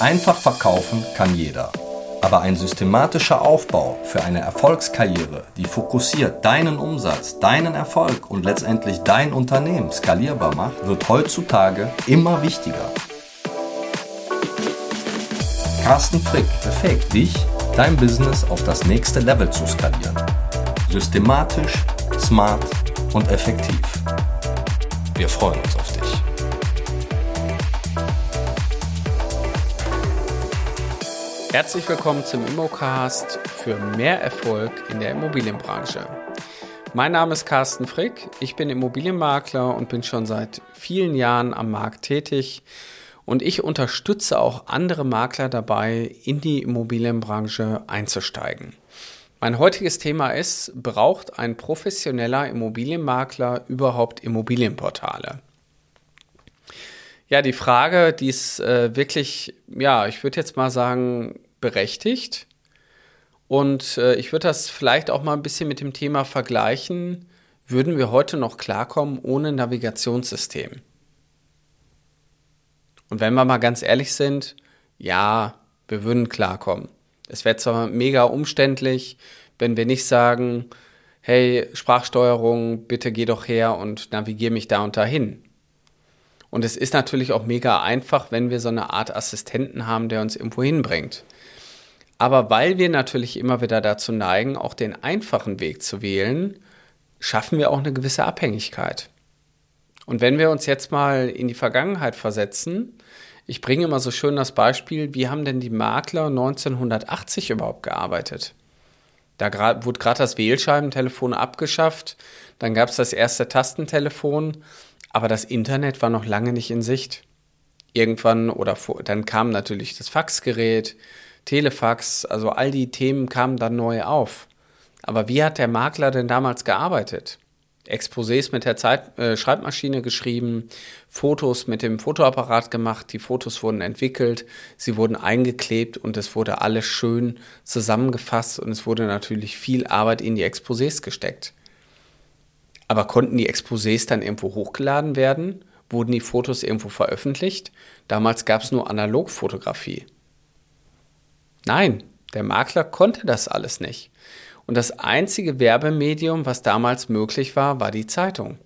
Einfach verkaufen kann jeder. Aber ein systematischer Aufbau für eine Erfolgskarriere, die fokussiert deinen Umsatz, deinen Erfolg und letztendlich dein Unternehmen skalierbar macht, wird heutzutage immer wichtiger. Carsten Frick befähigt dich, dein Business auf das nächste Level zu skalieren. Systematisch, smart und effektiv. Wir freuen uns Herzlich willkommen zum Immocast für mehr Erfolg in der Immobilienbranche. Mein Name ist Carsten Frick, ich bin Immobilienmakler und bin schon seit vielen Jahren am Markt tätig und ich unterstütze auch andere Makler dabei, in die Immobilienbranche einzusteigen. Mein heutiges Thema ist, braucht ein professioneller Immobilienmakler überhaupt Immobilienportale? Ja, die Frage, die ist äh, wirklich, ja, ich würde jetzt mal sagen, berechtigt. Und äh, ich würde das vielleicht auch mal ein bisschen mit dem Thema vergleichen. Würden wir heute noch klarkommen ohne Navigationssystem? Und wenn wir mal ganz ehrlich sind, ja, wir würden klarkommen. Es wäre zwar mega umständlich, wenn wir nicht sagen, hey, Sprachsteuerung, bitte geh doch her und navigier mich da und dahin. Und es ist natürlich auch mega einfach, wenn wir so eine Art Assistenten haben, der uns irgendwo hinbringt. Aber weil wir natürlich immer wieder dazu neigen, auch den einfachen Weg zu wählen, schaffen wir auch eine gewisse Abhängigkeit. Und wenn wir uns jetzt mal in die Vergangenheit versetzen, ich bringe immer so schön das Beispiel, wie haben denn die Makler 1980 überhaupt gearbeitet? Da wurde gerade das Wählscheibentelefon abgeschafft, dann gab es das erste Tastentelefon aber das Internet war noch lange nicht in Sicht. Irgendwann oder vor, dann kam natürlich das Faxgerät, Telefax, also all die Themen kamen dann neu auf. Aber wie hat der Makler denn damals gearbeitet? Exposés mit der Zeit, äh, Schreibmaschine geschrieben, Fotos mit dem Fotoapparat gemacht, die Fotos wurden entwickelt, sie wurden eingeklebt und es wurde alles schön zusammengefasst und es wurde natürlich viel Arbeit in die Exposés gesteckt. Aber konnten die Exposés dann irgendwo hochgeladen werden? Wurden die Fotos irgendwo veröffentlicht? Damals gab es nur Analogfotografie. Nein, der Makler konnte das alles nicht. Und das einzige Werbemedium, was damals möglich war, war die Zeitung.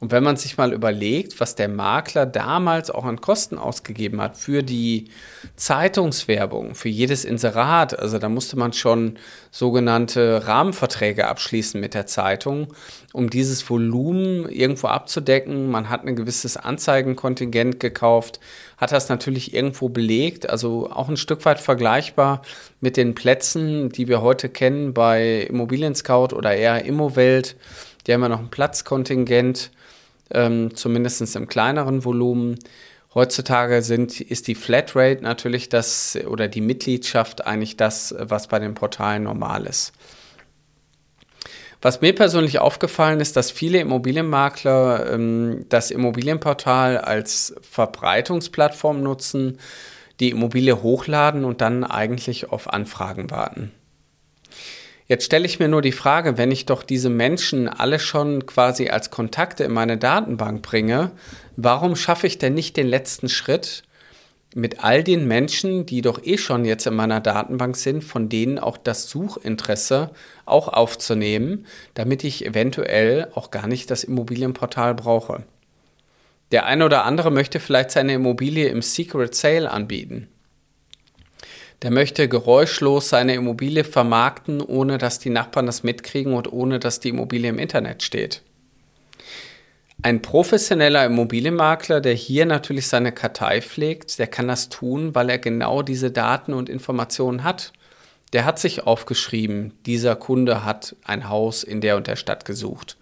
Und wenn man sich mal überlegt, was der Makler damals auch an Kosten ausgegeben hat für die Zeitungswerbung, für jedes Inserat, also da musste man schon sogenannte Rahmenverträge abschließen mit der Zeitung, um dieses Volumen irgendwo abzudecken. Man hat ein gewisses Anzeigenkontingent gekauft, hat das natürlich irgendwo belegt, also auch ein Stück weit vergleichbar mit den Plätzen, die wir heute kennen bei Immobilien Scout oder eher Immowelt. Die haben ja noch ein Platzkontingent ähm, zumindest im kleineren Volumen. Heutzutage sind, ist die Flatrate natürlich das oder die Mitgliedschaft eigentlich das, was bei den Portalen normal ist. Was mir persönlich aufgefallen ist, dass viele Immobilienmakler ähm, das Immobilienportal als Verbreitungsplattform nutzen, die Immobilie hochladen und dann eigentlich auf Anfragen warten. Jetzt stelle ich mir nur die Frage, wenn ich doch diese Menschen alle schon quasi als Kontakte in meine Datenbank bringe, warum schaffe ich denn nicht den letzten Schritt mit all den Menschen, die doch eh schon jetzt in meiner Datenbank sind, von denen auch das Suchinteresse auch aufzunehmen, damit ich eventuell auch gar nicht das Immobilienportal brauche. Der eine oder andere möchte vielleicht seine Immobilie im Secret Sale anbieten. Der möchte geräuschlos seine Immobilie vermarkten, ohne dass die Nachbarn das mitkriegen und ohne dass die Immobilie im Internet steht. Ein professioneller Immobilienmakler, der hier natürlich seine Kartei pflegt, der kann das tun, weil er genau diese Daten und Informationen hat. Der hat sich aufgeschrieben, dieser Kunde hat ein Haus in der und der Stadt gesucht,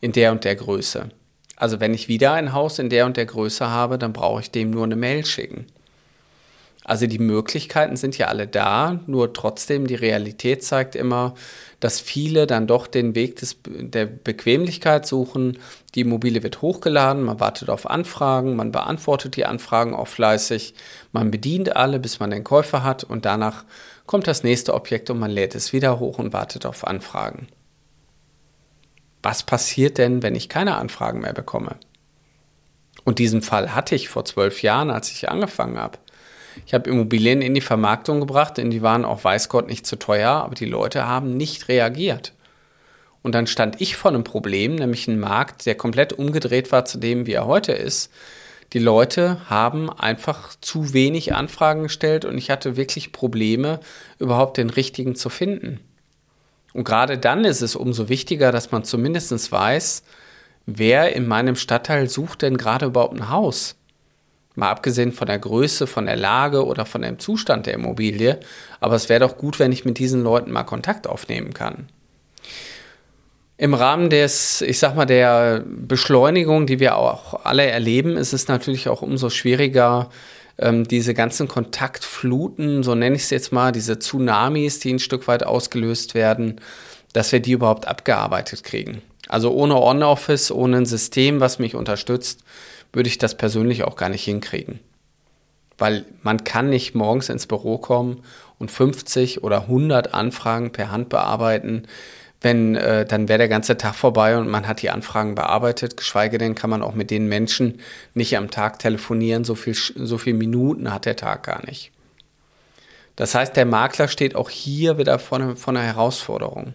in der und der Größe. Also wenn ich wieder ein Haus in der und der Größe habe, dann brauche ich dem nur eine Mail schicken. Also die Möglichkeiten sind ja alle da, nur trotzdem die Realität zeigt immer, dass viele dann doch den Weg des, der Bequemlichkeit suchen. Die Immobilie wird hochgeladen, man wartet auf Anfragen, man beantwortet die Anfragen auch fleißig, man bedient alle, bis man den Käufer hat und danach kommt das nächste Objekt und man lädt es wieder hoch und wartet auf Anfragen. Was passiert denn, wenn ich keine Anfragen mehr bekomme? Und diesen Fall hatte ich vor zwölf Jahren, als ich angefangen habe. Ich habe Immobilien in die Vermarktung gebracht, denn die waren auch weiß Gott nicht zu teuer, aber die Leute haben nicht reagiert. Und dann stand ich vor einem Problem, nämlich ein Markt, der komplett umgedreht war zu dem, wie er heute ist. Die Leute haben einfach zu wenig Anfragen gestellt und ich hatte wirklich Probleme, überhaupt den richtigen zu finden. Und gerade dann ist es umso wichtiger, dass man zumindest weiß, wer in meinem Stadtteil sucht denn gerade überhaupt ein Haus. Mal abgesehen von der Größe, von der Lage oder von dem Zustand der Immobilie. Aber es wäre doch gut, wenn ich mit diesen Leuten mal Kontakt aufnehmen kann. Im Rahmen des, ich sag mal, der Beschleunigung, die wir auch alle erleben, ist es natürlich auch umso schwieriger, ähm, diese ganzen Kontaktfluten, so nenne ich es jetzt mal, diese Tsunamis, die ein Stück weit ausgelöst werden, dass wir die überhaupt abgearbeitet kriegen. Also ohne On-Office, ohne ein System, was mich unterstützt, würde ich das persönlich auch gar nicht hinkriegen. Weil man kann nicht morgens ins Büro kommen und 50 oder 100 Anfragen per Hand bearbeiten wenn, äh, dann wäre der ganze Tag vorbei und man hat die Anfragen bearbeitet, geschweige denn kann man auch mit den Menschen nicht am Tag telefonieren, so viel, so viel Minuten hat der Tag gar nicht. Das heißt, der Makler steht auch hier wieder vor, vor einer Herausforderung.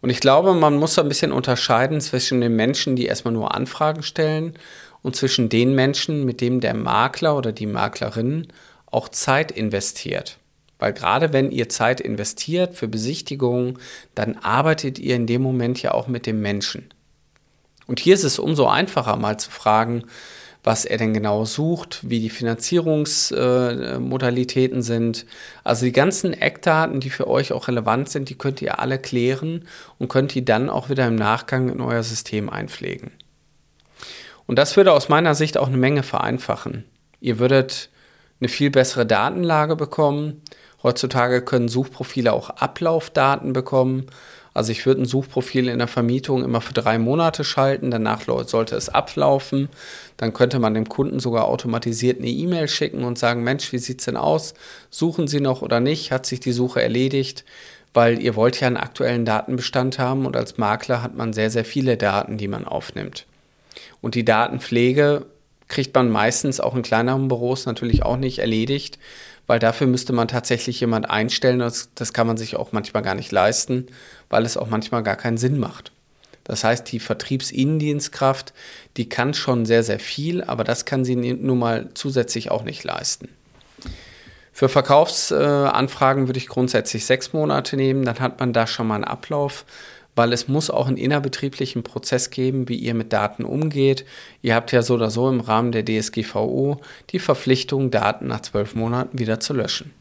Und ich glaube, man muss ein bisschen unterscheiden zwischen den Menschen, die erstmal nur Anfragen stellen und zwischen den Menschen, mit denen der Makler oder die Maklerin auch Zeit investiert. Weil gerade wenn ihr Zeit investiert für Besichtigungen, dann arbeitet ihr in dem Moment ja auch mit dem Menschen. Und hier ist es umso einfacher, mal zu fragen, was er denn genau sucht, wie die Finanzierungsmodalitäten äh, sind. Also die ganzen Eckdaten, die für euch auch relevant sind, die könnt ihr alle klären und könnt die dann auch wieder im Nachgang in euer System einpflegen. Und das würde aus meiner Sicht auch eine Menge vereinfachen. Ihr würdet eine viel bessere Datenlage bekommen Heutzutage können Suchprofile auch Ablaufdaten bekommen. Also ich würde ein Suchprofil in der Vermietung immer für drei Monate schalten, danach sollte es ablaufen. Dann könnte man dem Kunden sogar automatisiert eine E-Mail schicken und sagen, Mensch, wie sieht es denn aus? Suchen Sie noch oder nicht? Hat sich die Suche erledigt? Weil ihr wollt ja einen aktuellen Datenbestand haben und als Makler hat man sehr, sehr viele Daten, die man aufnimmt. Und die Datenpflege kriegt man meistens auch in kleineren Büros natürlich auch nicht erledigt, weil dafür müsste man tatsächlich jemand einstellen. Das, das kann man sich auch manchmal gar nicht leisten, weil es auch manchmal gar keinen Sinn macht. Das heißt, die Vertriebsinnendienstkraft, die kann schon sehr, sehr viel, aber das kann sie nun mal zusätzlich auch nicht leisten. Für Verkaufsanfragen äh, würde ich grundsätzlich sechs Monate nehmen, dann hat man da schon mal einen Ablauf weil es muss auch einen innerbetrieblichen Prozess geben, wie ihr mit Daten umgeht. Ihr habt ja so oder so im Rahmen der DSGVO die Verpflichtung, Daten nach zwölf Monaten wieder zu löschen.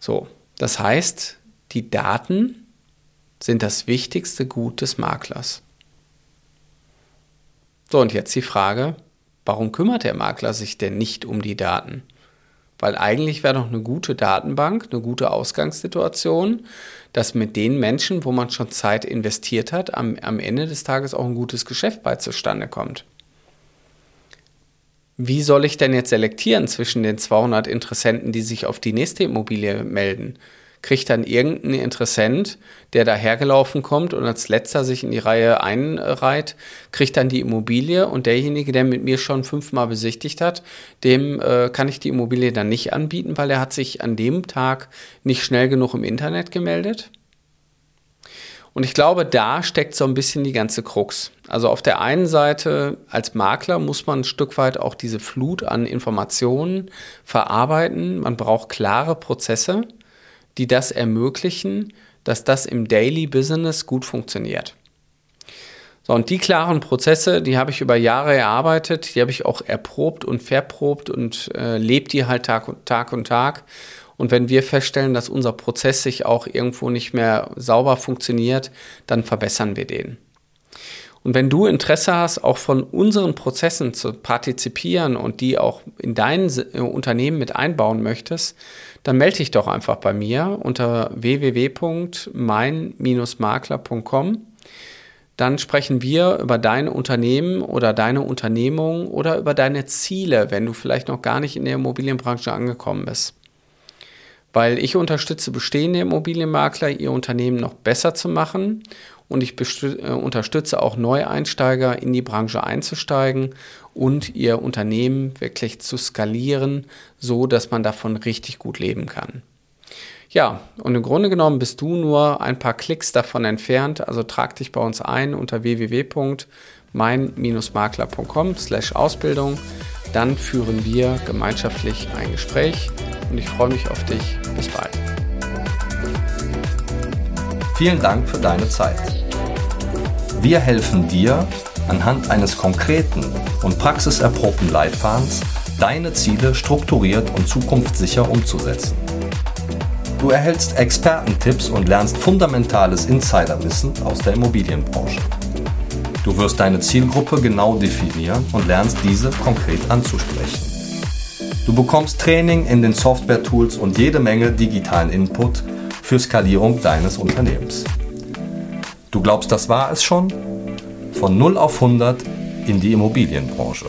So, das heißt, die Daten sind das wichtigste Gut des Maklers. So, und jetzt die Frage, warum kümmert der Makler sich denn nicht um die Daten? Weil eigentlich wäre doch eine gute Datenbank, eine gute Ausgangssituation, dass mit den Menschen, wo man schon Zeit investiert hat, am, am Ende des Tages auch ein gutes Geschäft bei zustande kommt. Wie soll ich denn jetzt selektieren zwischen den 200 Interessenten, die sich auf die nächste Immobilie melden? Kriegt dann irgendein Interessent, der dahergelaufen kommt und als letzter sich in die Reihe einreiht, kriegt dann die Immobilie und derjenige, der mit mir schon fünfmal besichtigt hat, dem äh, kann ich die Immobilie dann nicht anbieten, weil er hat sich an dem Tag nicht schnell genug im Internet gemeldet. Und ich glaube, da steckt so ein bisschen die ganze Krux. Also auf der einen Seite als Makler muss man ein Stück weit auch diese Flut an Informationen verarbeiten. Man braucht klare Prozesse die das ermöglichen, dass das im Daily Business gut funktioniert. So, und die klaren Prozesse, die habe ich über Jahre erarbeitet, die habe ich auch erprobt und verprobt und äh, lebe die halt Tag und Tag und Tag. Und wenn wir feststellen, dass unser Prozess sich auch irgendwo nicht mehr sauber funktioniert, dann verbessern wir den. Und wenn du Interesse hast, auch von unseren Prozessen zu partizipieren und die auch in dein äh, Unternehmen mit einbauen möchtest, dann melde dich doch einfach bei mir unter www.mein-makler.com. Dann sprechen wir über dein Unternehmen oder deine Unternehmung oder über deine Ziele, wenn du vielleicht noch gar nicht in der Immobilienbranche angekommen bist. Weil ich unterstütze bestehende Immobilienmakler, ihr Unternehmen noch besser zu machen und ich äh, unterstütze auch Neueinsteiger in die Branche einzusteigen und ihr Unternehmen wirklich zu skalieren, so dass man davon richtig gut leben kann. Ja, und im Grunde genommen bist du nur ein paar Klicks davon entfernt, also trag dich bei uns ein unter www.mein-makler.com slash Ausbildung. Dann führen wir gemeinschaftlich ein Gespräch und ich freue mich auf dich. Bis bald. Vielen Dank für deine Zeit. Wir helfen dir, anhand eines konkreten und praxiserprobten Leitfadens deine Ziele strukturiert und zukunftssicher umzusetzen. Du erhältst Expertentipps und lernst fundamentales Insiderwissen aus der Immobilienbranche. Du wirst deine Zielgruppe genau definieren und lernst diese konkret anzusprechen. Du bekommst Training in den Software-Tools und jede Menge digitalen Input für Skalierung deines Unternehmens. Du glaubst, das war es schon? Von 0 auf 100 in die Immobilienbranche.